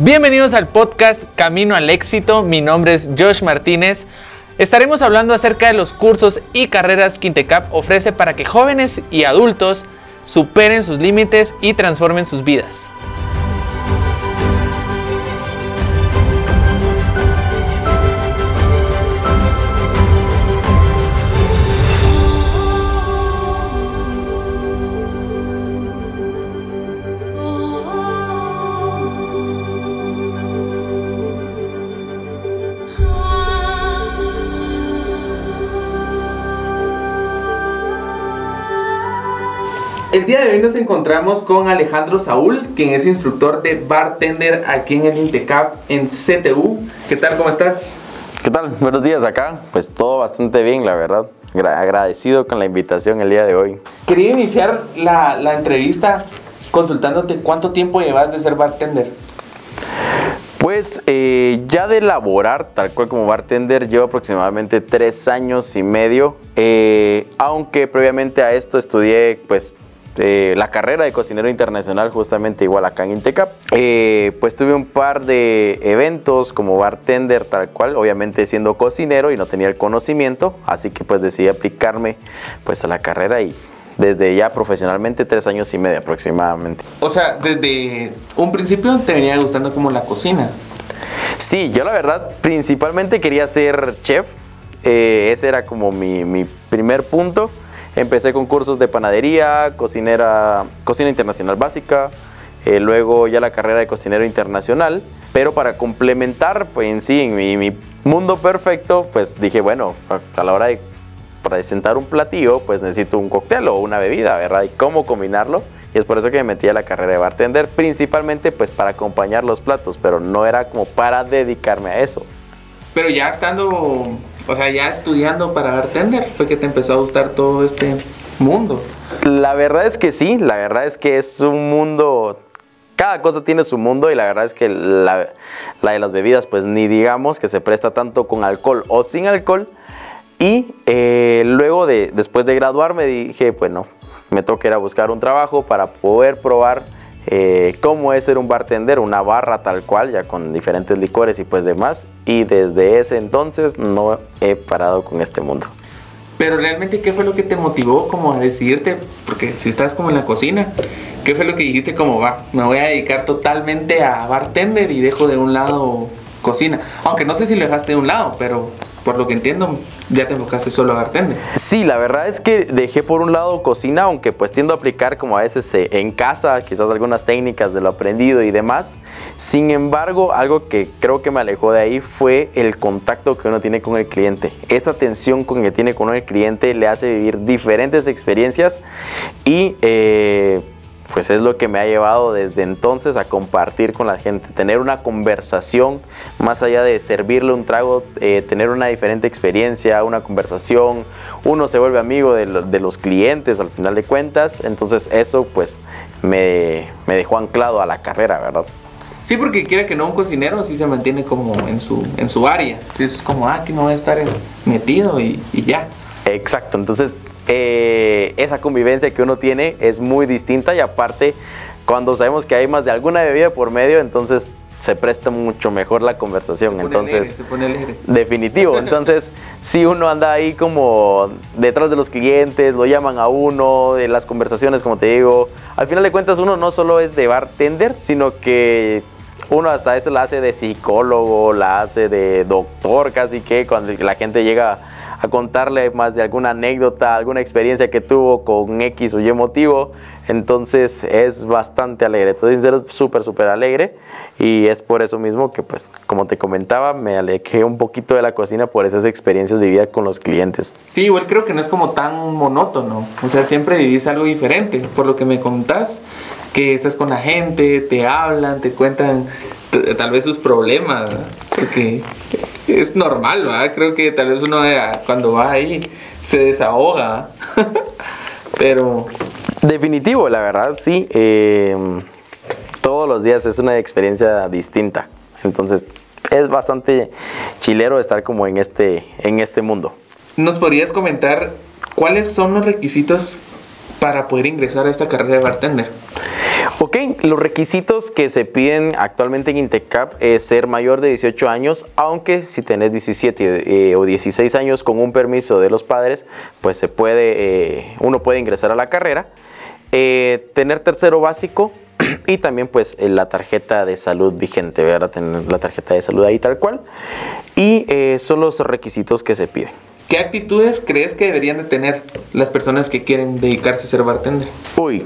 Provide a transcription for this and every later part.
Bienvenidos al podcast Camino al Éxito. Mi nombre es Josh Martínez. Estaremos hablando acerca de los cursos y carreras que Intecap ofrece para que jóvenes y adultos superen sus límites y transformen sus vidas. El día de hoy nos encontramos con Alejandro Saúl, quien es instructor de bartender aquí en el Intecap en CTU. ¿Qué tal? ¿Cómo estás? ¿Qué tal? Buenos días acá. Pues todo bastante bien, la verdad. agradecido con la invitación el día de hoy. Quería iniciar la, la entrevista consultándote cuánto tiempo llevas de ser bartender. Pues eh, ya de laborar tal cual como bartender llevo aproximadamente tres años y medio, eh, aunque previamente a esto estudié pues este, la carrera de cocinero internacional justamente igual acá en Intecap. Eh, pues tuve un par de eventos como bartender tal cual, obviamente siendo cocinero y no tenía el conocimiento, así que pues decidí aplicarme pues a la carrera y desde ya profesionalmente tres años y medio aproximadamente. O sea, desde un principio te venía gustando como la cocina. Sí, yo la verdad principalmente quería ser chef, eh, ese era como mi, mi primer punto. Empecé con cursos de panadería, cocinera, cocina internacional básica, eh, luego ya la carrera de cocinero internacional, pero para complementar pues, en sí, en mi, mundo perfecto, pues dije, bueno, a, la hora de presentar un platillo, pues necesito un cóctel o una bebida, ¿verdad? Y cómo combinarlo. Y es por eso que me metí a la carrera de bartender, principalmente pues para acompañar los platos, pero no era como para dedicarme a eso. Pero ya estando o sea, ya estudiando para bartender, fue que te empezó a gustar todo este mundo. La verdad es que sí, la verdad es que es un mundo cada cosa tiene su mundo y la verdad es que la, de las bebidas, pues ni digamos que se presta tanto con alcohol o sin alcohol. Y eh, luego de, después de graduarme dije, bueno, me toca ir a buscar un trabajo para poder probar eh, cómo es ser un bartender, una barra tal cual, ya con diferentes licores y pues demás. Y desde ese entonces no he parado con este mundo. Pero realmente, ¿qué fue lo que te motivó como a decidirte? Porque si estás como en la cocina, ¿qué fue lo que dijiste como va? Me voy a dedicar totalmente a bartender y dejo de un lado cocina. Aunque no sé si lo dejaste de un lado, pero por lo que entiendo, ya te enfocaste solo a bartender. Sí, la verdad es que dejé por un lado cocina, aunque pues tiendo a aplicar como a veces eh, en casa, quizás algunas técnicas de lo aprendido y demás. Sin embargo, algo que creo que me alejó de ahí fue el contacto que uno tiene con el cliente. Esa atención con que tiene con el cliente le hace vivir diferentes experiencias y... Eh, pues es lo que me ha llevado desde entonces a compartir con la gente, tener una conversación, más allá de servirle un trago, eh, tener una diferente experiencia, una conversación, uno se vuelve amigo de, los clientes al final de cuentas, entonces eso pues me, dejó anclado a la carrera, ¿verdad? Sí, porque quiere que no un cocinero sí se mantiene como en su, en su área, es como, ah, aquí no voy a estar metido y, y ya. Exacto, entonces eh, esa convivencia que uno tiene es muy distinta y aparte cuando sabemos que hay más de alguna bebida por medio, entonces se presta mucho mejor la conversación. entonces, definitivo. Entonces, si uno anda ahí como detrás de los clientes, lo llaman a uno, de las conversaciones, como te digo, al final de cuentas uno no solo es de bartender, sino que uno hasta eso la hace de psicólogo, la hace de doctor, casi que cuando la gente llega a contarle más de alguna anécdota, alguna experiencia que tuvo con X o Y motivo. Entonces es bastante alegre, entonces ser súper, súper alegre. Y es por eso mismo que pues como te comentaba me alejé un poquito de la cocina por esas experiencias vividas con los clientes. Sí, igual creo que no es como tan monótono, o sea, siempre vivís algo diferente, por lo que me contás, que estás con la gente, te hablan, te cuentan tal vez sus problemas, porque es normal, ¿verdad? Creo que tal vez uno cuando va ahí se desahoga. Pero. Definitivo, la verdad, sí. Em, todos los días es una experiencia distinta. Entonces, es bastante chilero estar como en este, en este mundo. ¿Nos podrías comentar cuáles son los requisitos para poder ingresar a esta carrera de bartender? Ok, los requisitos que se piden actualmente en Intecap es ser mayor de 18 años, aunque si tenés 17 eh, o 16 años con un permiso de los padres, pues se puede, eh, uno puede ingresar a la carrera. Eh, tener tercero básico y también pues la tarjeta de salud vigente, ¿verdad? Tener la tarjeta de salud ahí tal cual. Y son los requisitos que se piden. ¿Qué actitudes crees que deberían de tener las personas que quieren dedicarse a ser bartender? Uy,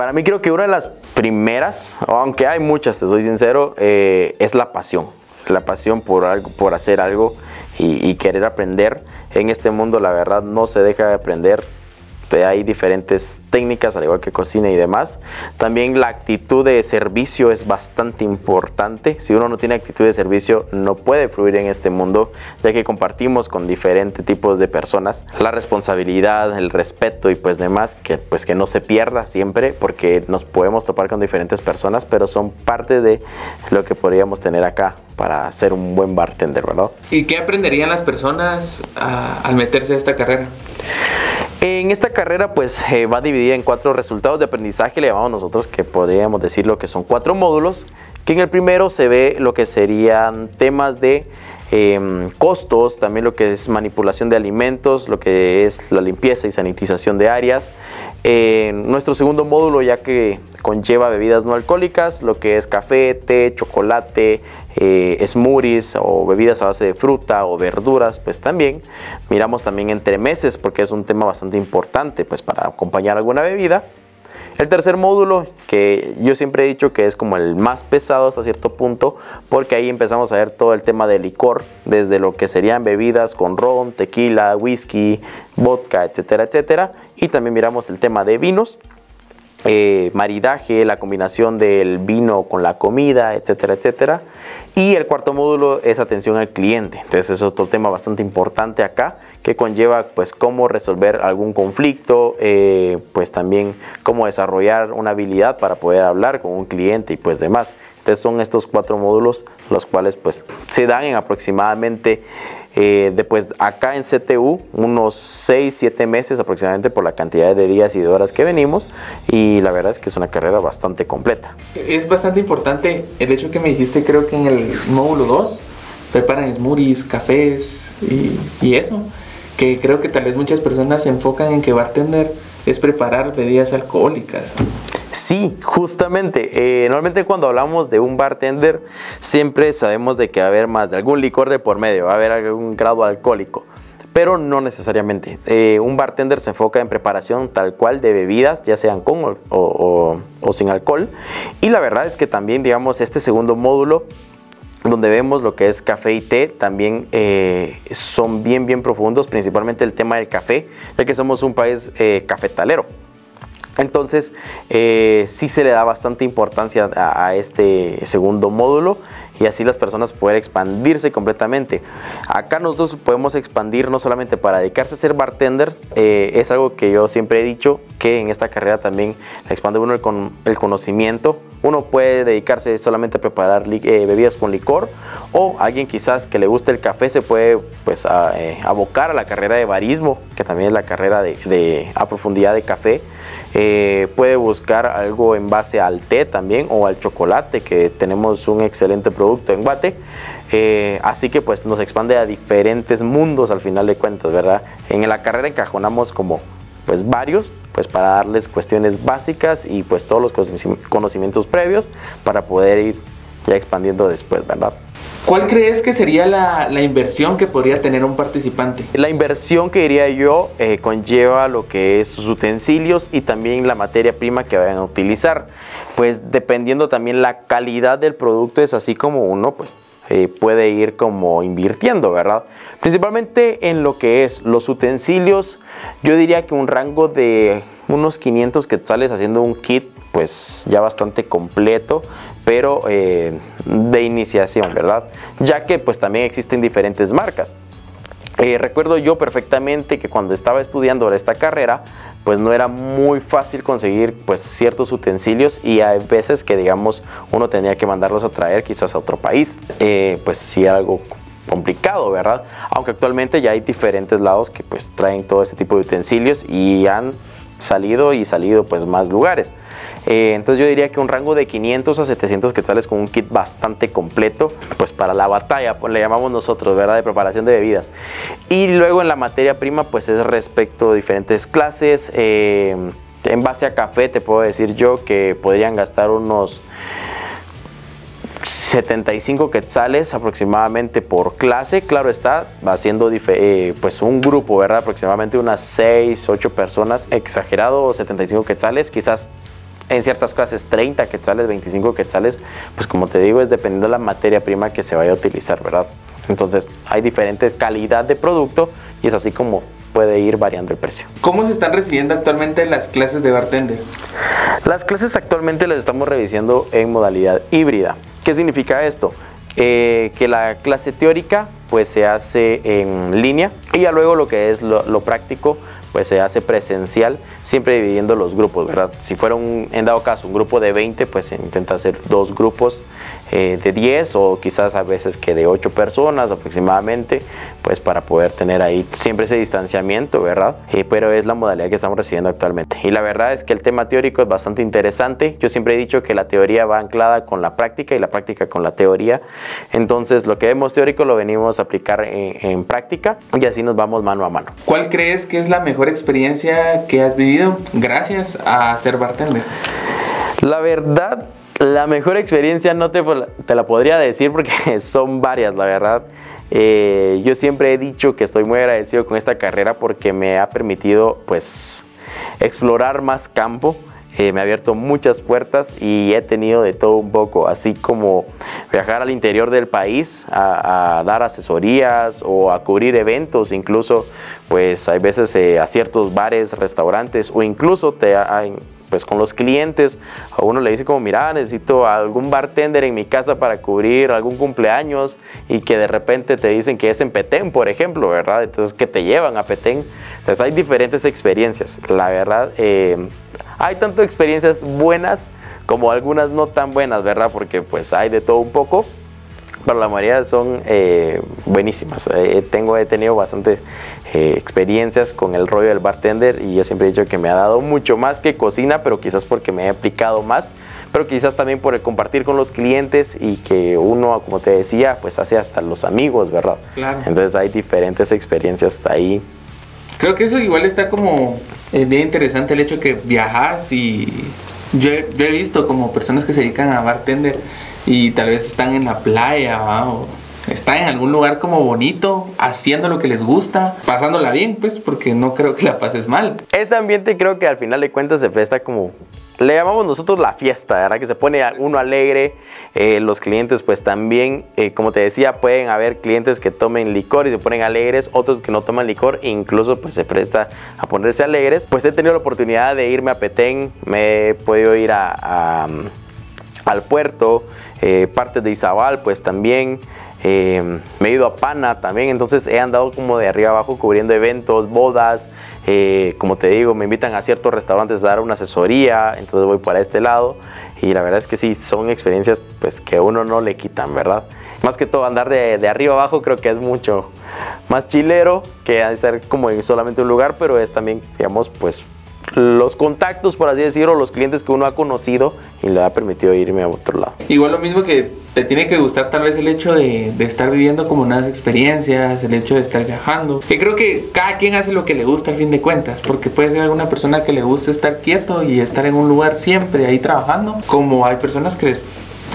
para mí creo que una de las primeras, aunque hay muchas, te soy sincero, eh, es la pasión. La pasión por, algo, por hacer algo y, y querer aprender. En este mundo la verdad no se deja de aprender hay diferentes técnicas, al igual que cocina y demás. También la actitud de servicio es bastante importante. Si uno no tiene actitud de servicio, no puede fluir en este mundo, ya que compartimos con diferentes tipos de personas. La responsabilidad, el respeto y pues demás, que pues que no se pierda siempre, porque nos podemos topar con diferentes personas, pero son parte de lo que podríamos tener acá para ser un buen bartender, ¿verdad? ¿Y qué aprenderían las personas ah, al meterse a esta carrera? En esta carrera pues eh, va dividida en cuatro resultados de aprendizaje, le llamamos nosotros que podríamos decir lo que son cuatro módulos, que en el primero se ve lo que serían temas de em, costos, también lo que es manipulación de alimentos, lo que es la limpieza y sanitización de áreas. Nuestro segundo módulo ya que conlleva bebidas no alcohólicas, lo que es café, té, chocolate, eh, smoothies o bebidas a base de fruta o verduras, pues también miramos también entre meses porque es un tema bastante importante pues para acompañar alguna bebida. El tercer módulo, que yo siempre he dicho que es como el más pesado hasta cierto punto, porque ahí empezamos a ver todo el tema de licor, desde lo que serían bebidas con ron, tequila, whisky, vodka, etcétera, etcétera. Y también miramos el tema de vinos, eh, maridaje, la combinación del vino con la comida, etcétera, etcétera. Y el cuarto módulo es atención al cliente. Entonces es otro tema bastante importante acá que conlleva pues cómo resolver algún conflicto, eh, pues también cómo desarrollar una habilidad para poder hablar con un cliente y pues demás. Entonces son estos cuatro módulos los cuales pues se dan en aproximadamente eh, después acá en CTU unos 6, 7 meses aproximadamente por la cantidad de días y de horas que venimos y la verdad es que es una carrera bastante completa. Es bastante importante el hecho que me dijiste, creo que en el módulo 2 preparan smoothies, cafés y, y eso, que creo que tal vez muchas personas se enfocan en que bartender es preparar bebidas alcohólicas. Sí, justamente. Eh, normalmente cuando hablamos de un bartender, siempre sabemos de que va a haber más de algún licor de por medio, va a haber algún grado alcohólico. Pero no necesariamente. Eh, un bartender se enfoca en preparación tal cual de bebidas, ya sean con o, sin alcohol. Y la verdad es que también, digamos, este segundo módulo donde vemos lo que es café y té, también eh, son bien, bien profundos, principalmente el tema del café, ya que somos un país cafetalero. Entonces, eh, sí se le da bastante importancia a, este segundo módulo y así las personas pueden expandirse completamente. Acá nosotros podemos expandir no solamente para dedicarse a ser bartender, eh, es algo que yo siempre he dicho, que en esta carrera también expande uno el, con, el conocimiento. Uno puede dedicarse solamente a preparar eh, bebidas con licor o alguien quizás que le guste el café se puede pues abocar a la carrera de barismo, que también es la carrera de, a profundidad de café. Eh, puede buscar algo en base al té también o al chocolate, que tenemos un excelente producto en Guate. Eh, así que pues nos expande a diferentes mundos al final de cuentas, ¿verdad? En la carrera encajonamos como pues varios, pues para darles cuestiones básicas y pues todos los conocimientos previos para poder ir ya expandiendo después, ¿verdad? ¿Cuál crees que sería la, inversión que podría tener un participante? La inversión que diría yo eh, conlleva lo que es sus utensilios y también la materia prima que vayan a utilizar. Pues dependiendo también la calidad del producto es así como uno pues eh, puede ir como invirtiendo, ¿verdad? Principalmente en lo que es los utensilios, yo diría que un rango de unos 500 quetzales haciendo un kit pues ya bastante completo, pero eh, de iniciación, ¿verdad? Ya que pues también existen diferentes marcas. Eh, recuerdo yo perfectamente que cuando estaba estudiando esta carrera, pues no era muy fácil conseguir pues ciertos utensilios y hay veces que digamos uno tenía que mandarlos a traer quizás a otro país, eh, pues sí algo complicado, ¿verdad? Aunque actualmente ya hay diferentes lados que pues traen todo este tipo de utensilios y han salido y salido pues más lugares. Eh, entonces yo diría que un rango de 500 a 700 quetzales con un kit bastante completo, pues para la batalla, pues le llamamos nosotros, ¿verdad? De preparación de bebidas. Y luego en la materia prima, pues es respecto a diferentes clases. Eh, en base a café te puedo decir yo que podrían gastar unos 75 quetzales aproximadamente por clase, claro está, haciendo eh, pues un grupo, ¿verdad? Aproximadamente unas 6, 8 personas, exagerado 75 quetzales, quizás en ciertas clases 30 quetzales, 25 quetzales, pues como te digo, es dependiendo de la materia prima que se vaya a utilizar, ¿verdad? Entonces hay diferente calidad de producto y es así como puede ir variando el precio. ¿Cómo se están recibiendo actualmente las clases de bartender? Las clases actualmente las estamos revisando en modalidad híbrida. ¿Qué significa esto? Eh, que la clase teórica pues se hace en línea y ya luego lo que es lo, lo práctico pues se hace presencial, siempre dividiendo los grupos, ¿verdad? Si fuera un, en dado caso, un grupo de 20, pues se intenta hacer dos grupos eh, de 10 o quizás a veces que de 8 personas aproximadamente, pues para poder tener ahí siempre ese distanciamiento, ¿verdad? Eh, pero es la modalidad que estamos recibiendo actualmente. Y la verdad es que el tema teórico es bastante interesante. Yo siempre he dicho que la teoría va anclada con la práctica y la práctica con la teoría. Entonces lo que vemos teórico lo venimos a aplicar en, en práctica y así nos vamos mano a mano. ¿Cuál crees que es la mejor experiencia que has vivido gracias a ser bartender? La verdad, la mejor experiencia no te, la podría decir porque son varias, la verdad. Eh, yo siempre he dicho que estoy muy agradecido con esta carrera porque me ha permitido pues explorar más campo. Eh, me ha abierto muchas puertas y he tenido de todo un poco, así como viajar al interior del país a, a dar asesorías o a cubrir eventos, incluso pues hay veces eh, a ciertos bares, restaurantes o incluso te hay pues con los clientes, a uno le dice como, mira, necesito algún bartender en mi casa para cubrir algún cumpleaños y que de repente te dicen que es en Petén, por ejemplo, ¿verdad? Entonces que te llevan a Petén. Entonces hay diferentes experiencias. La verdad, eh, hay tanto experiencias buenas como algunas no tan buenas, ¿verdad? Porque pues hay de todo un poco pero la mayoría son eh, buenísimas. Eh, tengo, he tenido bastantes eh, experiencias con el rollo del bartender y yo siempre he dicho que me ha dado mucho más que cocina, pero quizás porque me he aplicado más, pero quizás también por el compartir con los clientes y que uno, como te decía, pues hace hasta los amigos, ¿verdad? Claro. Entonces hay diferentes experiencias ahí. Creo que eso igual está como bien interesante el hecho que viajas y yo he, yo he visto como personas que se dedican a bartender y tal vez están en la playa ¿va? o están en algún lugar como bonito, haciendo lo que les gusta, pasándola bien, pues, porque no creo que la pases mal. Este ambiente creo que al final de cuentas se presta como le llamamos nosotros la fiesta, ¿verdad? Que se pone uno alegre, eh, los clientes pues también, eh, como te decía, pueden haber clientes que tomen licor y se ponen alegres, otros que no toman licor e incluso pues se presta a ponerse alegres. Pues he tenido la oportunidad de irme a Petén, me he podido ir a, a al puerto, eh, partes de Izabal pues también. Eh, me he ido a Pana también, entonces he andado como de arriba abajo cubriendo eventos, bodas, eh, como te digo, me invitan a ciertos restaurantes a dar una asesoría, entonces voy para este lado y la verdad es que sí, son experiencias pues que uno no le quitan, ¿verdad? Más que todo andar de, de arriba abajo creo que es mucho más chilero que estar como en solamente un lugar, pero es también, digamos, pues los contactos, por así decirlo, los clientes que uno ha conocido y le ha permitido irme a otro lado. Igual lo mismo que te tiene que gustar tal vez el hecho de, estar viviendo como nuevas experiencias, el hecho de estar viajando. Que creo que cada quien hace lo que le gusta al fin de cuentas, porque puede ser alguna persona que le guste estar quieto y estar en un lugar siempre ahí trabajando, como hay personas que les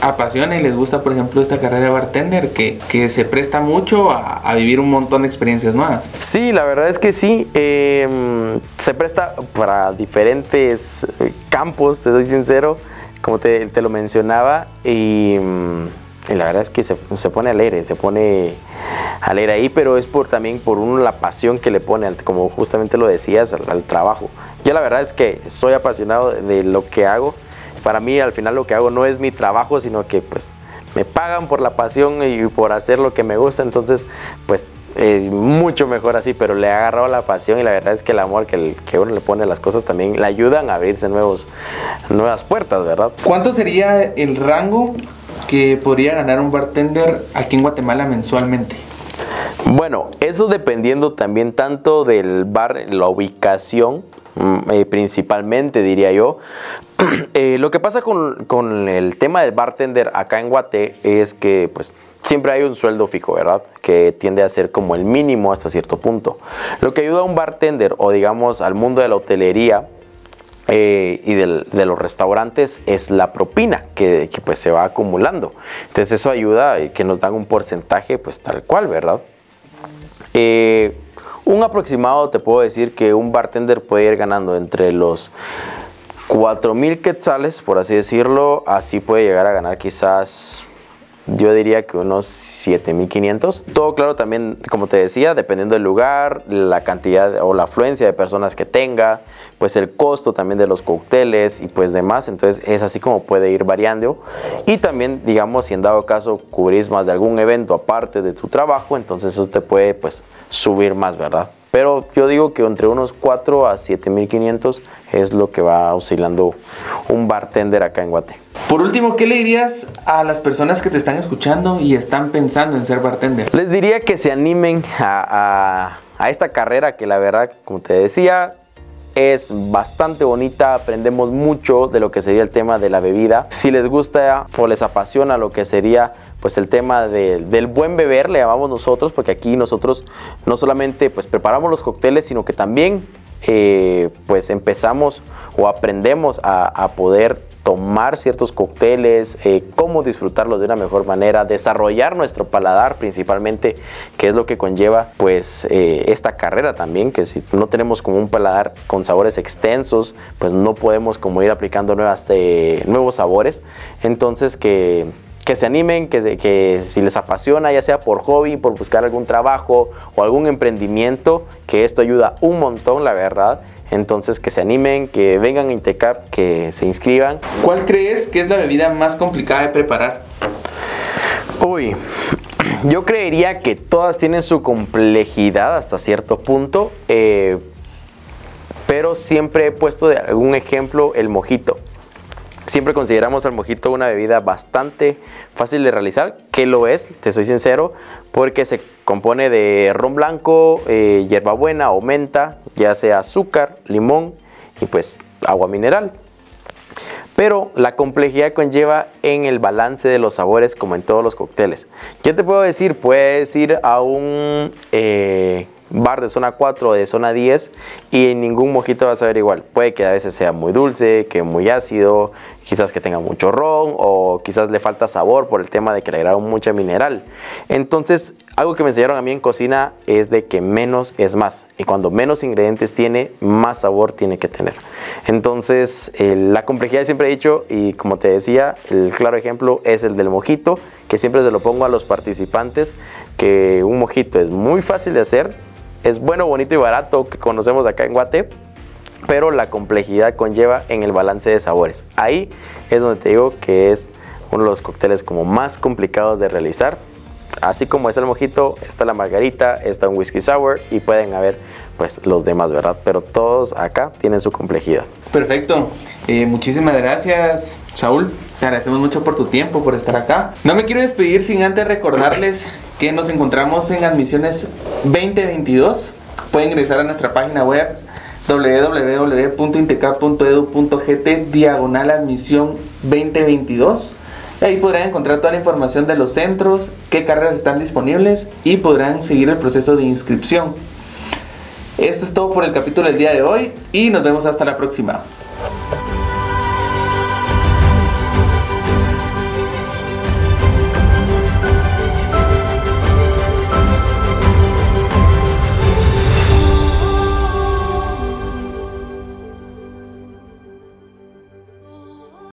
apasiona y les gusta, por ejemplo, esta carrera de bartender, que, que se presta mucho a, vivir un montón de experiencias nuevas. Sí, la verdad es que sí. Eh, se presta para diferentes campos, te soy sincero, como te, te lo mencionaba, y, y, la verdad es que se, se, pone alegre, se pone alegre ahí, pero es por también por uno la pasión que le pone, como justamente lo decías, al, al trabajo. Yo la verdad es que soy apasionado de lo que hago para mí al final lo que hago no es mi trabajo, sino que pues me pagan por la pasión y por hacer lo que me gusta, entonces pues eh, mucho mejor así, pero le ha agarrado la pasión y la verdad es que el amor que, el, que uno le pone a las cosas también le ayudan a abrirse nuevos, nuevas puertas, ¿verdad? ¿Cuánto sería el rango que podría ganar un bartender aquí en Guatemala mensualmente? Bueno, eso dependiendo también tanto del bar, la ubicación, eh, principalmente diría yo. Eh, lo que pasa con, con, el tema del bartender acá en Guate es que pues siempre hay un sueldo fijo, ¿verdad? Que tiende a ser como el mínimo hasta cierto punto. Lo que ayuda a un bartender o digamos al mundo de la hotelería eh, y de los restaurantes es la propina que, pues se va acumulando. Entonces eso ayuda que nos dan un porcentaje pues tal cual, ¿verdad? Eh, un aproximado te puedo decir que un bartender puede ir ganando entre los 4.000 quetzales, por así decirlo, así puede llegar a ganar quizás yo diría que unos 7500. Todo claro también, como te decía, dependiendo del lugar, la cantidad o la afluencia de personas que tenga, pues el costo también de los cócteles y pues demás. Entonces es así como puede ir variando. Y también, digamos, si en dado caso cubrís más de algún evento aparte de tu trabajo, entonces eso te puede pues subir más, ¿verdad? Pero yo digo que entre unos 4 a 7500 es lo que va oscilando un bartender acá en Guate. Por último, ¿qué le dirías a las personas que te están escuchando y están pensando en ser bartender? Les diría que se animen a, a esta carrera que la verdad, como te decía, es bastante bonita, aprendemos mucho de lo que sería el tema de la bebida. Si les gusta o les apasiona lo que sería pues el tema del buen beber, le llamamos nosotros, porque aquí nosotros no solamente pues preparamos los cócteles, sino que también eh, pues empezamos o aprendemos a poder tomar ciertos cócteles, eh, cómo disfrutarlos de una mejor manera, desarrollar nuestro paladar principalmente, que es lo que conlleva pues eh, esta carrera también, que si no tenemos como un paladar con sabores extensos, pues no podemos como ir aplicando eh, nuevos sabores. Entonces que que se animen, que, que, si les apasiona, ya sea por hobby, por buscar algún trabajo o algún emprendimiento, que esto ayuda un montón, la verdad. Entonces que se animen, que vengan a Intecap, que se inscriban. ¿Cuál crees que es la bebida más complicada de preparar? Uy, yo creería que todas tienen su complejidad hasta cierto punto, eh, pero siempre he puesto de algún ejemplo el mojito. Siempre consideramos al mojito una bebida bastante fácil de realizar, que lo es, te soy sincero, porque se compone de ron blanco, eh, hierbabuena o menta, ya sea azúcar, limón y pues agua mineral. Pero la complejidad conlleva en el balance de los sabores como en todos los cócteles. Yo te puedo decir, puedes ir a un eh, bar de zona 4 o de zona 10 y en ningún mojito vas a ver igual. Puede que a veces sea muy dulce, que muy ácido, quizás que tenga mucho ron o quizás le falta sabor por el tema de que le agregaron mucha mineral. Entonces, algo que me enseñaron a mí en cocina es de que menos es más y cuando menos ingredientes tiene, más sabor tiene que tener. Entonces, eh, la complejidad siempre he dicho y como te decía, el claro ejemplo es el del mojito, que siempre se lo pongo a los participantes, que un mojito es muy fácil de hacer, es bueno, bonito y barato que conocemos acá en Guate, pero la complejidad conlleva en el balance de sabores. Ahí es donde te digo que es uno de los cócteles como más complicados de realizar. Así como está el mojito, está la margarita, está un whisky sour y pueden haber pues los demás, ¿verdad? Pero todos acá tienen su complejidad. Perfecto. Eh, muchísimas gracias, Saúl. Te agradecemos mucho por tu tiempo, por estar acá. No me quiero despedir sin antes recordarles que nos encontramos en admisiones 2022. Pueden ingresar a nuestra página web www.intecap.edu.gt diagonal admisión 2022. Ahí podrán encontrar toda la información de los centros, qué carreras están disponibles y podrán seguir el proceso de inscripción. Esto es todo por el capítulo del día de hoy y nos vemos hasta la próxima.